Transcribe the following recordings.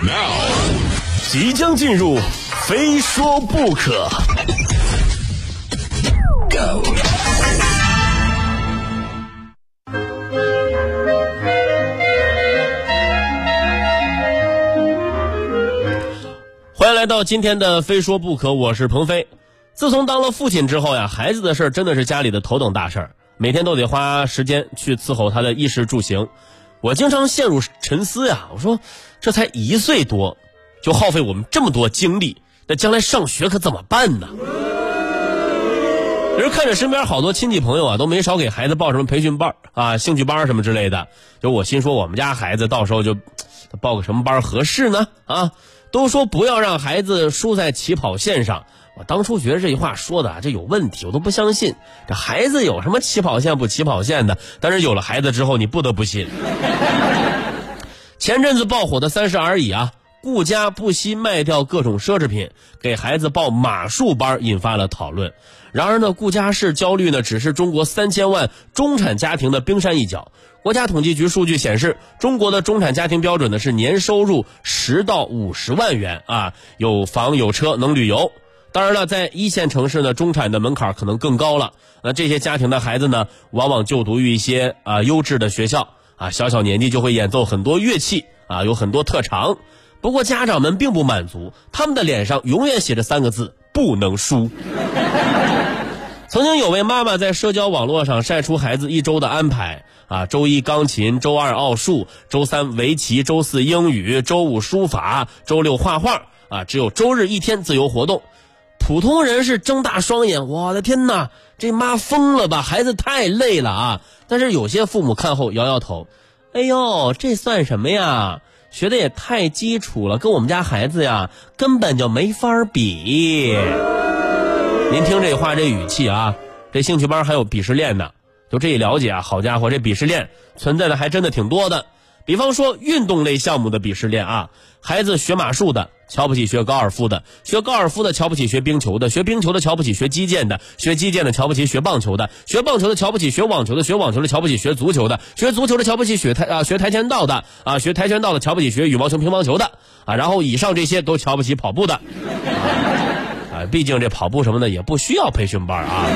Now，即将进入，非说不可。Go。欢迎来到今天的《非说不可》，我是鹏飞。自从当了父亲之后呀，孩子的事儿真的是家里的头等大事儿，每天都得花时间去伺候他的衣食住行。我经常陷入沉思呀，我说这才一岁多，就耗费我们这么多精力，那将来上学可怎么办呢？人看着身边好多亲戚朋友啊，都没少给孩子报什么培训班啊、兴趣班什么之类的。就我心说，我们家孩子到时候就报个什么班合适呢？啊，都说不要让孩子输在起跑线上。我当初觉得这句话说的这有问题，我都不相信。这孩子有什么起跑线不起跑线的？但是有了孩子之后，你不得不信。前阵子爆火的《三十而已》啊，顾家不惜卖掉各种奢侈品，给孩子报马术班，引发了讨论。然而呢，顾家是焦虑呢，只是中国三千万中产家庭的冰山一角。国家统计局数据显示，中国的中产家庭标准呢是年收入十到五十万元啊，有房有车能旅游。当然了，在一线城市呢，中产的门槛可能更高了。那这些家庭的孩子呢，往往就读于一些啊优质的学校啊，小小年纪就会演奏很多乐器啊，有很多特长。不过家长们并不满足，他们的脸上永远写着三个字：不能输。曾经有位妈妈在社交网络上晒出孩子一周的安排啊，周一钢琴，周二奥数，周三围棋，周四英语，周五书法，周六画画啊，只有周日一天自由活动。普通人是睁大双眼，我的天哪，这妈疯了吧？孩子太累了啊！但是有些父母看后摇摇头，哎呦，这算什么呀？学的也太基础了，跟我们家孩子呀根本就没法比。您听这话这语气啊，这兴趣班还有鄙视链呢。就这一了解啊，好家伙，这鄙视链存在的还真的挺多的。比方说运动类项目的鄙视链啊，孩子学马术的瞧不起学高尔夫的，学高尔夫的瞧不起学冰球的，学冰球的瞧不起学击剑的，学击剑的瞧不起学棒球的，学棒球的瞧不起学网球的，学网球的瞧不起学足球的，学足球的瞧不起学跆啊学跆拳道的啊学跆拳道的瞧不起学羽毛球乒乓球的啊，然后以上这些都瞧不起跑步的 啊，毕竟这跑步什么的也不需要培训班啊。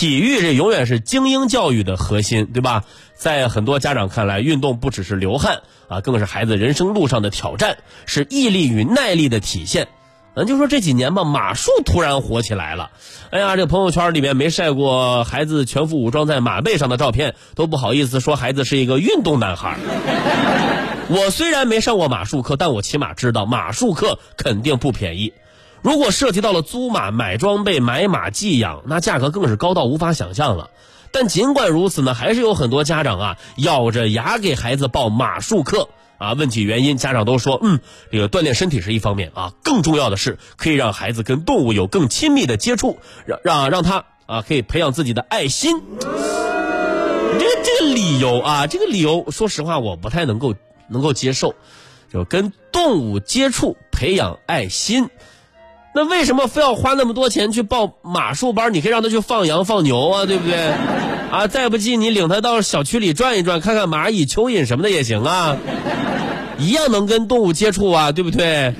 体育这永远是精英教育的核心，对吧？在很多家长看来，运动不只是流汗啊，更是孩子人生路上的挑战，是毅力与耐力的体现。咱就说这几年吧，马术突然火起来了。哎呀，这朋友圈里面没晒过孩子全副武装在马背上的照片，都不好意思说孩子是一个运动男孩。我虽然没上过马术课，但我起码知道马术课肯定不便宜。如果涉及到了租马、买装备、买马、寄养，那价格更是高到无法想象了。但尽管如此呢，还是有很多家长啊，咬着牙给孩子报马术课啊。问起原因，家长都说，嗯，这个锻炼身体是一方面啊，更重要的是可以让孩子跟动物有更亲密的接触，让让让他啊可以培养自己的爱心。这个这个理由啊，这个理由，说实话我不太能够能够接受，就跟动物接触培养爱心。那为什么非要花那么多钱去报马术班？你可以让他去放羊、放牛啊，对不对？啊，再不济你领他到小区里转一转，看看蚂蚁、蚯蚓什么的也行啊，一样能跟动物接触啊，对不对？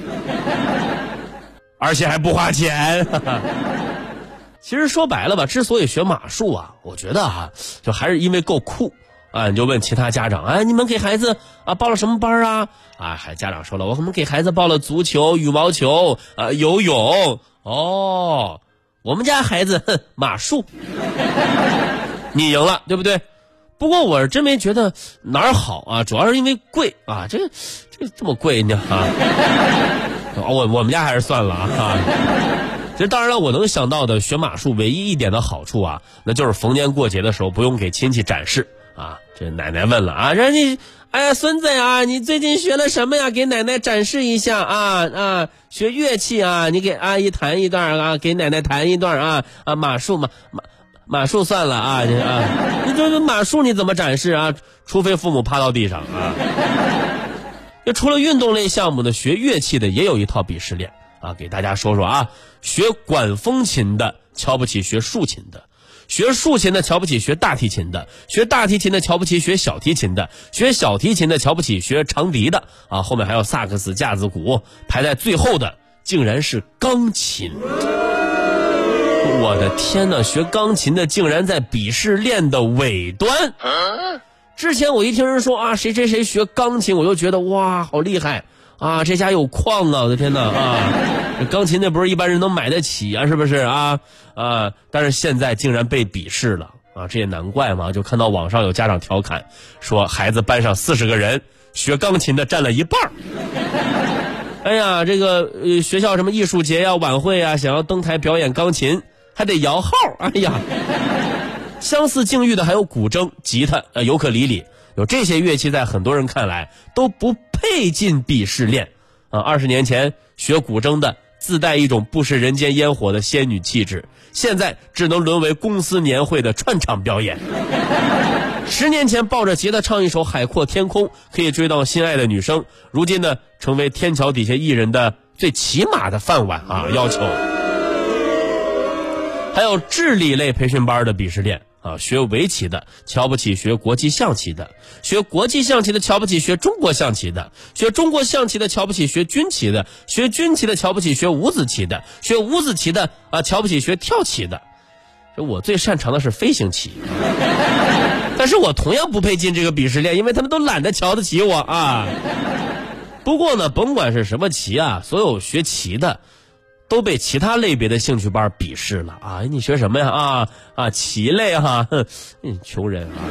而且还不花钱。其实说白了吧，之所以学马术啊，我觉得啊，就还是因为够酷。啊，你就问其他家长，哎，你们给孩子啊报了什么班啊？啊，还家长说了，我们给孩子报了足球、羽毛球、啊游泳。哦，我们家孩子马术，你赢了，对不对？不过我是真没觉得哪儿好啊，主要是因为贵啊，这这这么贵呢啊。我我们家还是算了啊。其实当然了，我能想到的学马术唯一一点的好处啊，那就是逢年过节的时候不用给亲戚展示。啊，这奶奶问了啊，说你，哎呀，孙子呀，你最近学了什么呀？给奶奶展示一下啊啊！学乐器啊，你给阿姨弹一段啊，给奶奶弹一段啊啊！马术嘛，马马术算了啊，你啊，你这这马术你怎么展示啊？除非父母趴到地上啊。就除了运动类项目的，学乐器的也有一套鄙视链啊，给大家说说啊，学管风琴的瞧不起学竖琴的。学竖琴的瞧不起学大提琴的，学大提琴的瞧不起学小提琴的，学小提琴的瞧不起学长笛的啊，后面还有萨克斯、架子鼓，排在最后的竟然是钢琴。我的天呐，学钢琴的竟然在鄙视链的尾端。之前我一听人说啊，谁谁谁学钢琴，我就觉得哇，好厉害啊，这家有矿啊！我的天呐啊，钢琴那不是一般人能买得起啊，是不是啊啊？但是现在竟然被鄙视了啊，这也难怪嘛。就看到网上有家长调侃说，孩子班上四十个人，学钢琴的占了一半哎呀，这个呃学校什么艺术节呀、晚会呀，想要登台表演钢琴，还得摇号。哎呀。相似境遇的还有古筝、吉他、呃尤克里里，有这些乐器，在很多人看来都不配进鄙视链啊。二十年前学古筝的自带一种不食人间烟火的仙女气质，现在只能沦为公司年会的串场表演。十年前抱着吉他唱一首《海阔天空》可以追到心爱的女生，如今呢成为天桥底下艺人的最起码的饭碗啊要求。还有智力类培训班的鄙视链。啊，学围棋的瞧不起学国际象棋的，学国际象棋的瞧不起学中国象棋的，学中国象棋的瞧不起学军棋的，学军棋的瞧不起学五子棋的，学五子棋的啊瞧不起学跳棋的。我最擅长的是飞行棋，但是我同样不配进这个鄙视链，因为他们都懒得瞧得起我啊。不过呢，甭管是什么棋啊，所有学棋的。都被其他类别的兴趣班鄙视了啊！你学什么呀？啊啊，棋类哈，哼，穷人啊，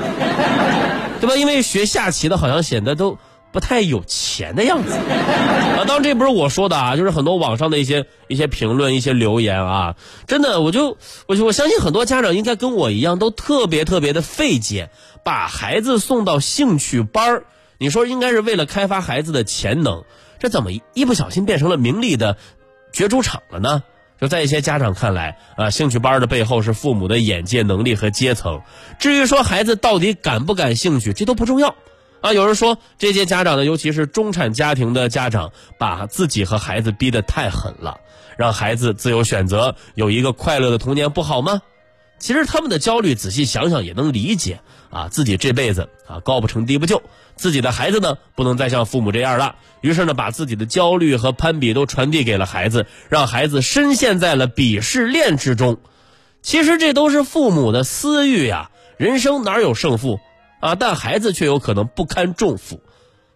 对吧？因为学下棋的好像显得都不太有钱的样子啊。当然这不是我说的啊，就是很多网上的一些一些评论、一些留言啊。真的，我就我就我相信很多家长应该跟我一样，都特别特别的费解，把孩子送到兴趣班你说应该是为了开发孩子的潜能，这怎么一不小心变成了名利的？角逐场了呢？就在一些家长看来，啊，兴趣班的背后是父母的眼界能力和阶层。至于说孩子到底感不感兴趣，这都不重要。啊，有人说这些家长呢，尤其是中产家庭的家长，把自己和孩子逼得太狠了，让孩子自由选择，有一个快乐的童年不好吗？其实他们的焦虑，仔细想想也能理解。啊，自己这辈子啊高不成低不就，自己的孩子呢不能再像父母这样了。于是呢，把自己的焦虑和攀比都传递给了孩子，让孩子深陷在了鄙视链之中。其实这都是父母的私欲呀。人生哪有胜负啊？但孩子却有可能不堪重负，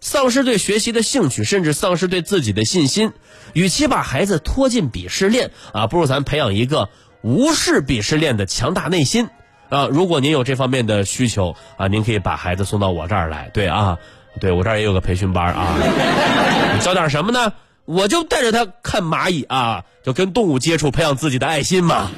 丧失对学习的兴趣，甚至丧失对自己的信心。与其把孩子拖进鄙视链啊，不如咱培养一个无视鄙视链的强大内心。啊，如果您有这方面的需求啊，您可以把孩子送到我这儿来。对啊，对我这儿也有个培训班啊。教点什么呢？我就带着他看蚂蚁啊，就跟动物接触，培养自己的爱心嘛。